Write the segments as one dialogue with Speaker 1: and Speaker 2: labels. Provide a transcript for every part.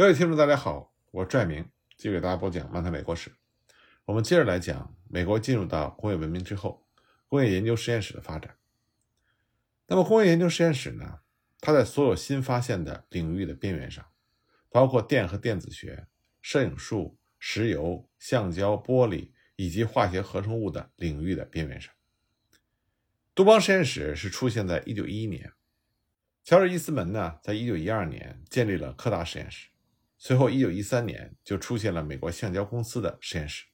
Speaker 1: 各位听众，大家好，我是拽明继续给大家播讲漫谈美国史。我们接着来讲美国进入到工业文明之后，工业研究实验室的发展。那么，工业研究实验室呢，它在所有新发现的领域的边缘上，包括电和电子学、摄影术、石油、橡胶、玻璃以及化学合成物的领域的边缘上。杜邦实验室是出现在1911年，乔治·伊斯门呢，在1912年建立了柯达实验室。随后，1913年就出现了美国橡胶公司的实验室。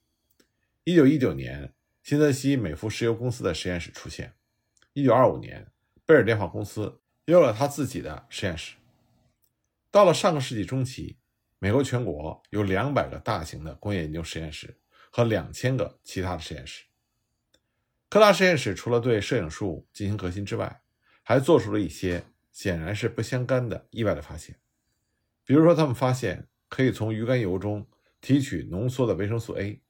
Speaker 1: 1919年，新泽西美孚石油公司的实验室出现。1925年，贝尔电话公司有了他自己的实验室。到了上个世纪中期，美国全国有两百个大型的工业研究实验室和两千个其他的实验室。柯达实验室除了对摄影术进行革新之外，还做出了一些显然是不相干的意外的发现。比如说，他们发现可以从鱼肝油中提取浓缩的维生素 A。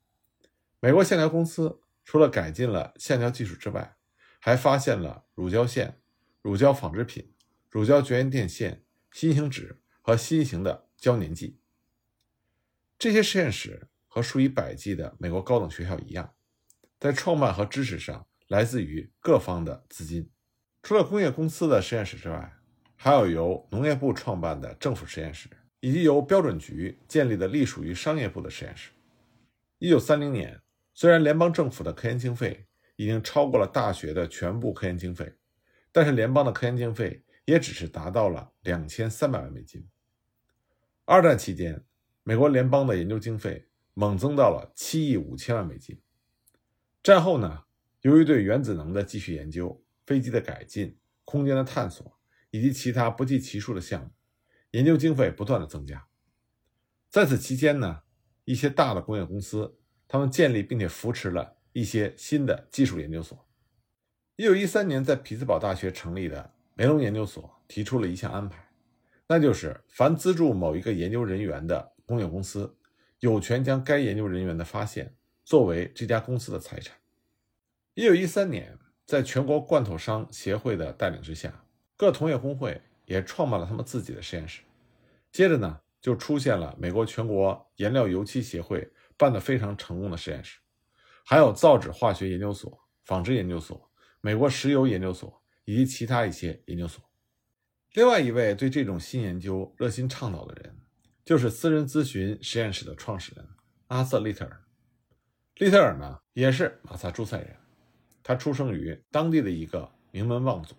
Speaker 1: 美国橡胶公司除了改进了橡胶技术之外，还发现了乳胶线、乳胶纺织品、乳胶绝缘电线、新型纸和新型的胶粘剂。这些实验室和数以百计的美国高等学校一样，在创办和支持上来自于各方的资金。除了工业公司的实验室之外，还有由农业部创办的政府实验室，以及由标准局建立的隶属于商业部的实验室。一九三零年，虽然联邦政府的科研经费已经超过了大学的全部科研经费，但是联邦的科研经费也只是达到了两千三百万美金。二战期间，美国联邦的研究经费猛增到了七亿五千万美金。战后呢，由于对原子能的继续研究、飞机的改进、空间的探索。以及其他不计其数的项目，研究经费不断的增加。在此期间呢，一些大的工业公司，他们建立并且扶持了一些新的技术研究所。一九一三年，在匹兹堡大学成立的梅隆研究所提出了一项安排，那就是凡资助某一个研究人员的工业公司，有权将该研究人员的发现作为这家公司的财产。一九一三年，在全国罐头商协会的带领之下。各同业工会也创办了他们自己的实验室，接着呢，就出现了美国全国颜料油漆协会办的非常成功的实验室，还有造纸化学研究所、纺织研究所、美国石油研究所以及其他一些研究所。另外一位对这种新研究热心倡导的人，就是私人咨询实验室的创始人阿瑟·利特尔。利特尔呢，也是马萨诸塞人，他出生于当地的一个名门望族。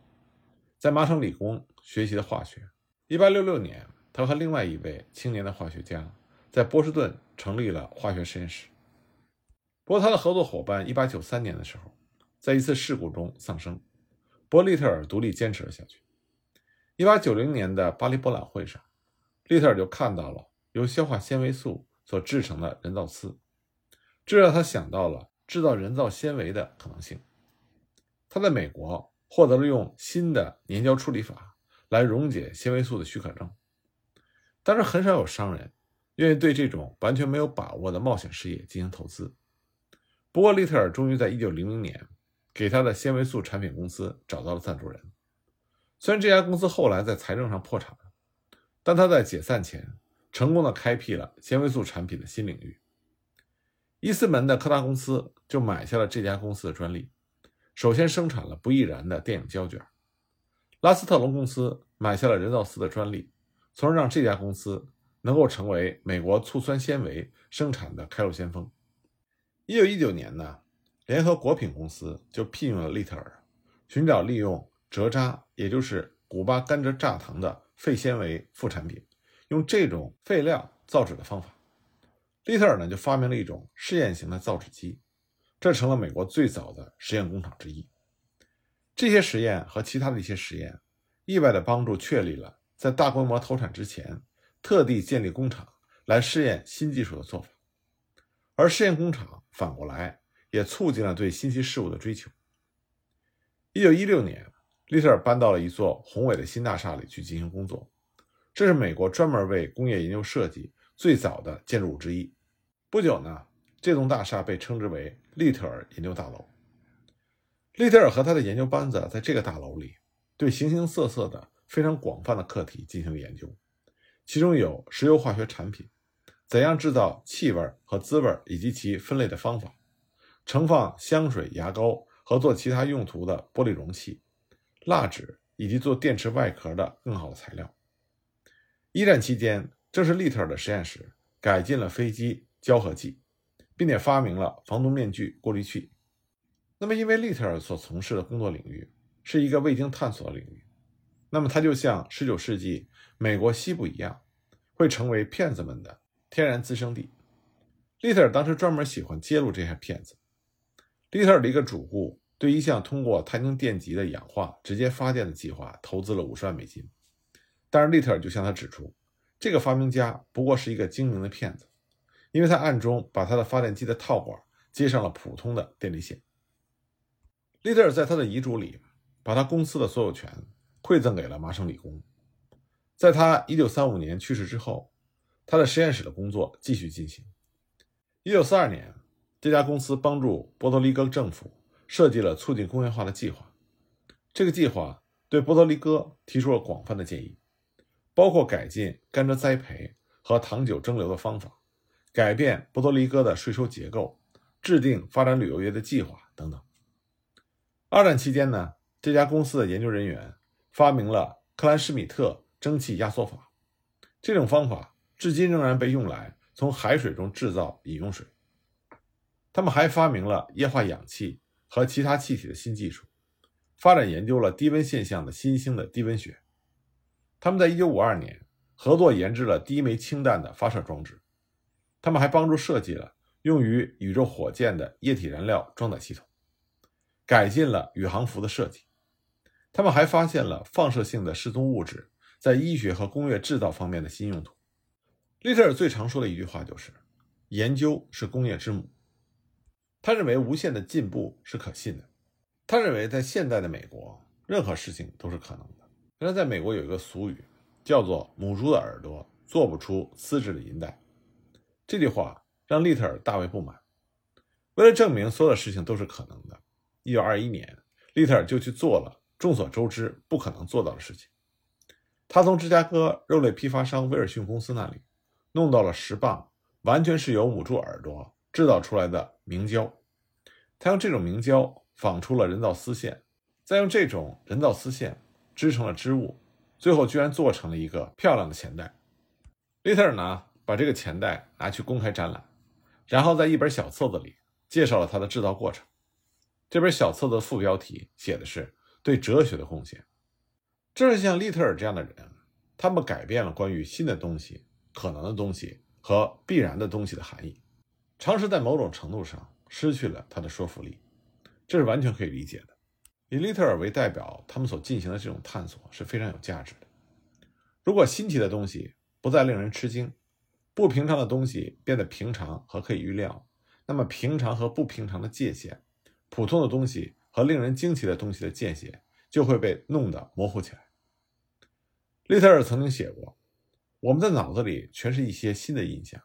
Speaker 1: 在麻省理工学习的化学。1866年，他和另外一位青年的化学家在波士顿成立了化学实验室。不过，他的合作伙伴1893年的时候，在一次事故中丧生。伯利特尔独立坚持了下去。1890年的巴黎博览会上，利特尔就看到了由消化纤维素所制成的人造丝，这让他想到了制造人造纤维的可能性。他在美国。获得了用新的粘胶处理法来溶解纤维素的许可证，但是很少有商人愿意对这种完全没有把握的冒险事业进行投资。不过，利特尔终于在1900年给他的纤维素产品公司找到了赞助人。虽然这家公司后来在财政上破产了，但他在解散前成功的开辟了纤维素产品的新领域。伊斯门的柯达公司就买下了这家公司的专利。首先生产了不易燃的电影胶卷，拉斯特隆公司买下了人造丝的专利，从而让这家公司能够成为美国醋酸纤维生产的开路先锋。一九一九年呢，联合果品公司就聘用了利特尔，寻找利用蔗渣，也就是古巴甘蔗榨糖的废纤维副产品，用这种废料造纸的方法。利特尔呢就发明了一种试验型的造纸机。这成了美国最早的实验工厂之一。这些实验和其他的一些实验，意外地帮助确立了在大规模投产之前，特地建立工厂来试验新技术的做法。而试验工厂反过来也促进了对新奇事物的追求。一九一六年，利特尔搬到了一座宏伟的新大厦里去进行工作，这是美国专门为工业研究设计最早的建筑物之一。不久呢。这栋大厦被称之为利特尔研究大楼。利特尔和他的研究班子在这个大楼里，对形形色色的、非常广泛的课题进行研究，其中有石油化学产品，怎样制造气味和滋味以及其分类的方法，盛放香水、牙膏和做其他用途的玻璃容器、蜡纸以及做电池外壳的更好的材料。一战期间，正是利特尔的实验室改进了飞机胶合剂，并且发明了防毒面具过滤器。那么，因为利特尔所从事的工作领域是一个未经探索的领域，那么他就像19世纪美国西部一样，会成为骗子们的天然滋生地。利特尔当时专门喜欢揭露这些骗子。利特尔的一个主顾对一项通过碳晶电极的氧化直接发电的计划投资了五十万美金，但是利特尔就向他指出，这个发明家不过是一个精明的骗子，因为他暗中把他的发电机的套管接上了普通的电力线。利特尔在他的遗嘱里，把他公司的所有权馈赠给了麻省理工。在他1935年去世之后，他的实验室的工作继续进行。1942年，这家公司帮助波多黎各政府设计了促进工业化的计划。这个计划对波多黎各提出了广泛的建议，包括改进甘蔗栽培和糖酒蒸馏的方法，改变波多黎各的税收结构，制定发展旅游业的计划等等。二战期间呢，这家公司的研究人员发明了克兰施米特蒸汽压缩法，这种方法至今仍然被用来从海水中制造饮用水。他们还发明了液化氧气和其他气体的新技术，发展研究了低温现象的新兴的低温学。他们在1952年合作研制了第一枚氢弹的发射装置，他们还帮助设计了用于宇宙火箭的液体燃料装载系统。改进了宇航服的设计，他们还发现了放射性的失踪物质在医学和工业制造方面的新用途。利特尔最常说的一句话就是：“研究是工业之母。”他认为无限的进步是可信的。他认为在现代的美国，任何事情都是可能的。原来在美国有一个俗语，叫做“母猪的耳朵做不出丝质的银带”。这句话让利特尔大为不满。为了证明所有的事情都是可能的。一九二一年，利特尔就去做了众所周知不可能做到的事情。他从芝加哥肉类批发商威尔逊公司那里弄到了十磅完全是由母猪耳朵制造出来的明胶。他用这种明胶纺出了人造丝线，再用这种人造丝线织成了织物，最后居然做成了一个漂亮的钱袋。利特尔呢，把这个钱袋拿去公开展览，然后在一本小册子里介绍了它的制造过程。这本小册子的副标题写的是“对哲学的贡献”。正是像利特尔这样的人，他们改变了关于新的东西、可能的东西和必然的东西的含义。常识在某种程度上失去了它的说服力，这是完全可以理解的。以利特尔为代表，他们所进行的这种探索是非常有价值的。如果新奇的东西不再令人吃惊，不平常的东西变得平常和可以预料，那么平常和不平常的界限。普通的东西和令人惊奇的东西的间隙就会被弄得模糊起来。利特尔曾经写过：“我们的脑子里全是一些新的印象，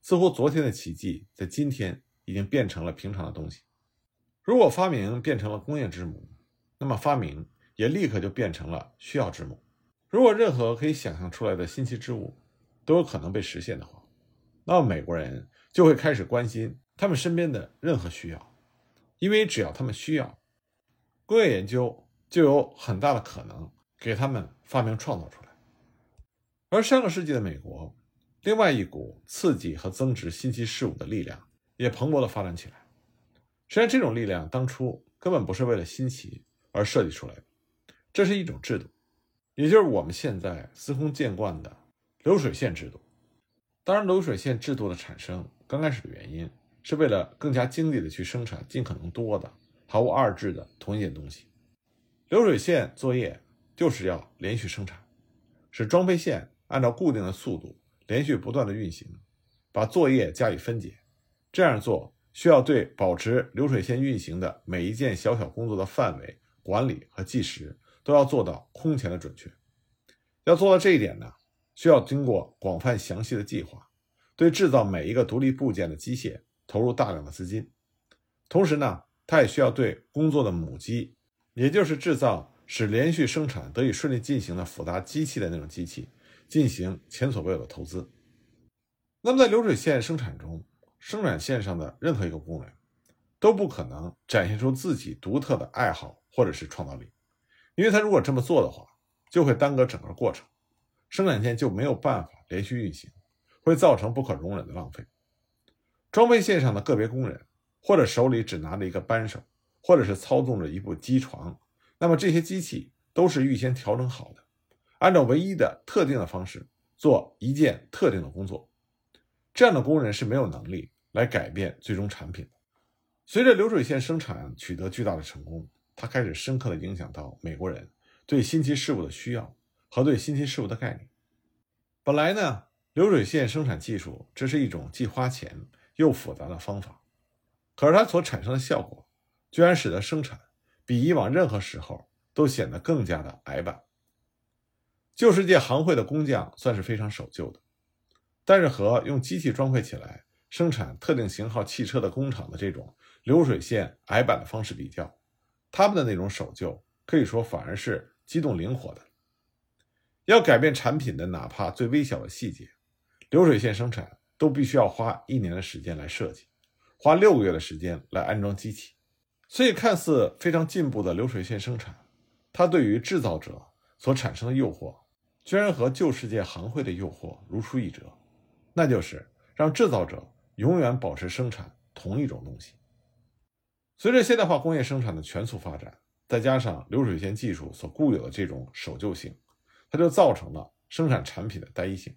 Speaker 1: 似乎昨天的奇迹在今天已经变成了平常的东西。如果发明变成了工业之母，那么发明也立刻就变成了需要之母。如果任何可以想象出来的新奇之物都有可能被实现的话，那么美国人就会开始关心他们身边的任何需要。”因为只要他们需要，工业研究就有很大的可能给他们发明创造出来。而上个世纪的美国，另外一股刺激和增值新奇事物的力量也蓬勃地发展起来。实际上，这种力量当初根本不是为了新奇而设计出来的，这是一种制度，也就是我们现在司空见惯的流水线制度。当然，流水线制度的产生刚开始的原因。是为了更加经济的去生产尽可能多的毫无二致的同一件东西。流水线作业就是要连续生产，使装配线按照固定的速度连续不断的运行，把作业加以分解。这样做需要对保持流水线运行的每一件小小工作的范围管理和计时都要做到空前的准确。要做到这一点呢，需要经过广泛详细的计划，对制造每一个独立部件的机械。投入大量的资金，同时呢，他也需要对工作的母机，也就是制造使连续生产得以顺利进行的复杂机器的那种机器，进行前所未有的投资。那么，在流水线生产中，生产线上的任何一个工人都不可能展现出自己独特的爱好或者是创造力，因为他如果这么做的话，就会耽搁整个过程，生产线就没有办法连续运行，会造成不可容忍的浪费。装配线上的个别工人，或者手里只拿着一个扳手，或者是操纵着一部机床，那么这些机器都是预先调整好的，按照唯一的特定的方式做一件特定的工作。这样的工人是没有能力来改变最终产品的。随着流水线生产取得巨大的成功，它开始深刻地影响到美国人对新奇事物的需要和对新奇事物的概念。本来呢，流水线生产技术这是一种既花钱。又复杂的方法，可是它所产生的效果，居然使得生产比以往任何时候都显得更加的矮板。旧世界行会的工匠算是非常守旧的，但是和用机器装配起来生产特定型号汽车的工厂的这种流水线矮板的方式比较，他们的那种守旧可以说反而是机动灵活的。要改变产品的哪怕最微小的细节，流水线生产。都必须要花一年的时间来设计，花六个月的时间来安装机器，所以看似非常进步的流水线生产，它对于制造者所产生的诱惑，居然和旧世界行会的诱惑如出一辙，那就是让制造者永远保持生产同一种东西。随着现代化工业生产的全速发展，再加上流水线技术所固有的这种守旧性，它就造成了生产产品的单一性，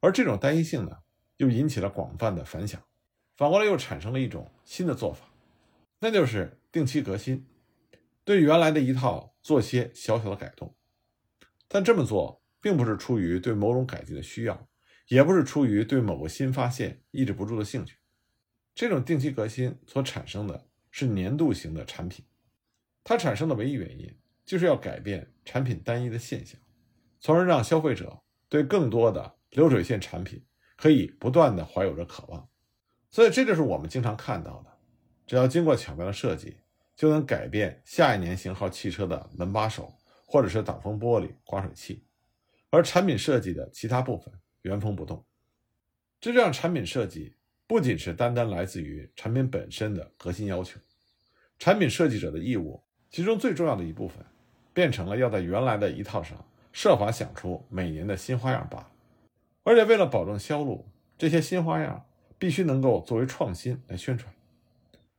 Speaker 1: 而这种单一性呢？又引起了广泛的反响，反过来又产生了一种新的做法，那就是定期革新，对原来的一套做些小小的改动。但这么做并不是出于对某种改进的需要，也不是出于对某个新发现抑制不住的兴趣。这种定期革新所产生的是年度型的产品，它产生的唯一原因就是要改变产品单一的现象，从而让消费者对更多的流水线产品。可以不断的怀有着渴望，所以这就是我们经常看到的，只要经过巧妙的设计，就能改变下一年型号汽车的门把手，或者是挡风玻璃、刮水器，而产品设计的其他部分原封不动。这让产品设计不仅是单单来自于产品本身的核心要求，产品设计者的义务，其中最重要的一部分，变成了要在原来的一套上设法想出每年的新花样罢了。而且为了保证销路，这些新花样必须能够作为创新来宣传。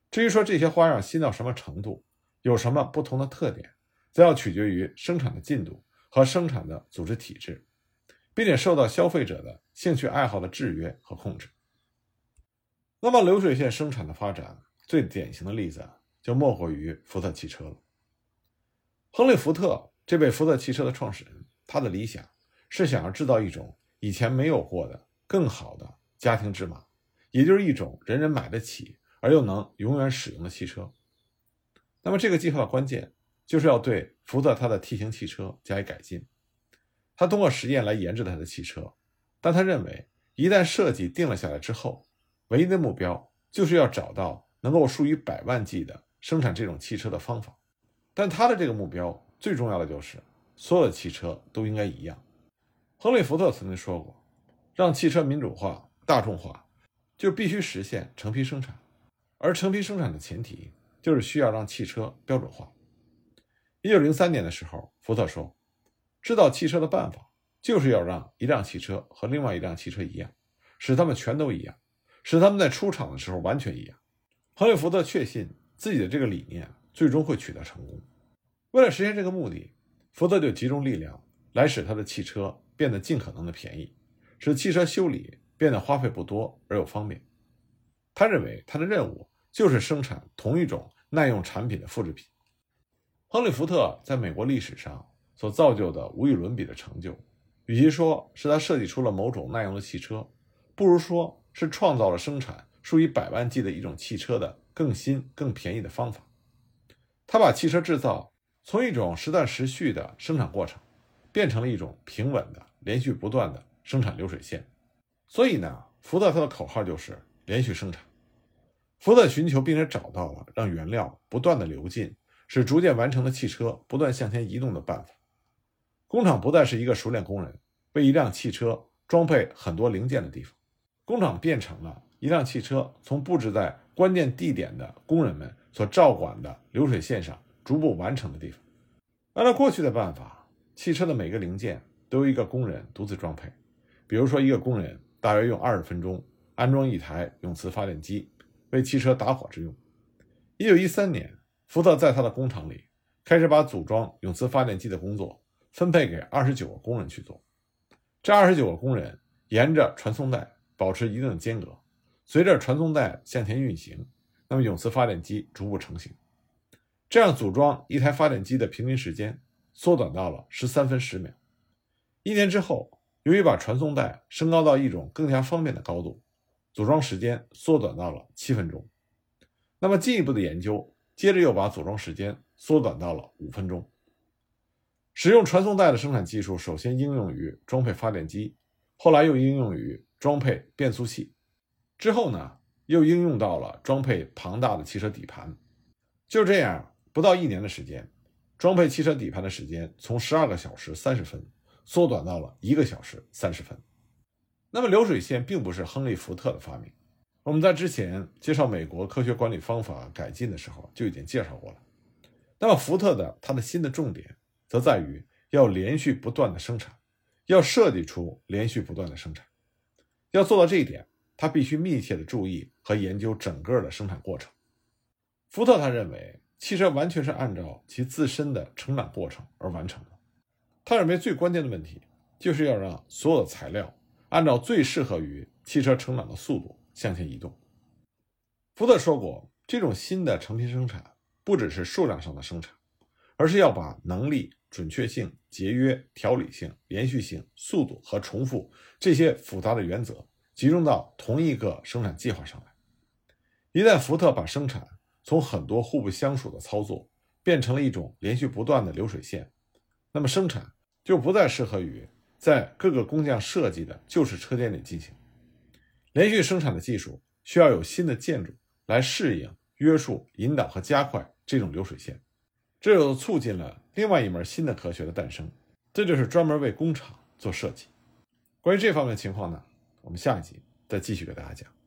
Speaker 1: 至于说这些花样新到什么程度，有什么不同的特点，则要取决于生产的进度和生产的组织体制，并且受到消费者的兴趣爱好的制约和控制。那么，流水线生产的发展最典型的例子就莫过于福特汽车了。亨利·福特这位福特汽车的创始人，他的理想是想要制造一种。以前没有过的更好的家庭之马，也就是一种人人买得起而又能永远使用的汽车。那么这个计划的关键就是要对福特他的 T 型汽车加以改进。他通过实验来研制他的汽车，但他认为一旦设计定了下来之后，唯一的目标就是要找到能够数以百万计的生产这种汽车的方法。但他的这个目标最重要的就是所有的汽车都应该一样。亨利·福特曾经说过：“让汽车民主化、大众化，就必须实现成批生产。而成批生产的前提，就是需要让汽车标准化。”一九零三年的时候，福特说：“制造汽车的办法，就是要让一辆汽车和另外一辆汽车一样，使它们全都一样，使它们在出厂的时候完全一样。”亨利·福特确信自己的这个理念最终会取得成功。为了实现这个目的，福特就集中力量来使他的汽车。变得尽可能的便宜，使汽车修理变得花费不多而又方便。他认为他的任务就是生产同一种耐用产品的复制品。亨利·福特在美国历史上所造就的无与伦比的成就，与其说是他设计出了某种耐用的汽车，不如说是创造了生产数以百万计的一种汽车的更新、更便宜的方法。他把汽车制造从一种时断时续的生产过程，变成了一种平稳的。连续不断的生产流水线，所以呢，福特他的口号就是连续生产。福特寻求并且找到了让原料不断的流进，使逐渐完成的汽车不断向前移动的办法。工厂不再是一个熟练工人，为一辆汽车装配很多零件的地方，工厂变成了一辆汽车从布置在关键地点的工人们所照管的流水线上逐步完成的地方。按照过去的办法，汽车的每个零件都由一个工人独自装配，比如说一个工人大约用二十分钟安装一台永磁发电机，为汽车打火之用。一九一三年，福特在他的工厂里开始把组装永磁发电机的工作分配给二十九个工人去做。这二十九个工人沿着传送带保持一定的间隔，随着传送带向前运行，那么永磁发电机逐步成型。这样组装一台发电机的平均时间缩短到了十三分十秒。一年之后，由于把传送带升高到一种更加方便的高度，组装时间缩短到了七分钟。那么进一步的研究，接着又把组装时间缩短到了五分钟。使用传送带的生产技术，首先应用于装配发电机，后来又应用于装配变速器，之后呢，又应用到了装配庞大的汽车底盘。就这样，不到一年的时间，装配汽车底盘的时间从十二个小时三十分缩短到了一个小时三十分。那么流水线并不是亨利·福特的发明。我们在之前介绍美国科学管理方法改进的时候就已经介绍过了。那么福特的他的新的重点则在于要连续不断的生产，要设计出连续不断的生产。要做到这一点，他必须密切的注意和研究整个的生产过程。福特他认为汽车完全是按照其自身的成长过程而完成的。他认为最关键的问题就是要让所有的材料按照最适合于汽车成长的速度。向前移动。福特说过，这种新的成品生产不只是数量上的生产，而是要把能力、准确性、节约、条理性、连续性、速度和重复这些复杂的原则集中到同一个生产计划上来。一旦福特把生产从很多互不相属的操作变成了一种连续不断的流水线，那么生产就不再适合于在各个工匠设计的旧式车间里进行。连续生产的技术需要有新的建筑来适应、约束、引导和加快这种流水线，这又促进了另外一门新的科学的诞生，这就是专门为工厂做设计。关于这方面情况呢，我们下一集再继续给大家讲。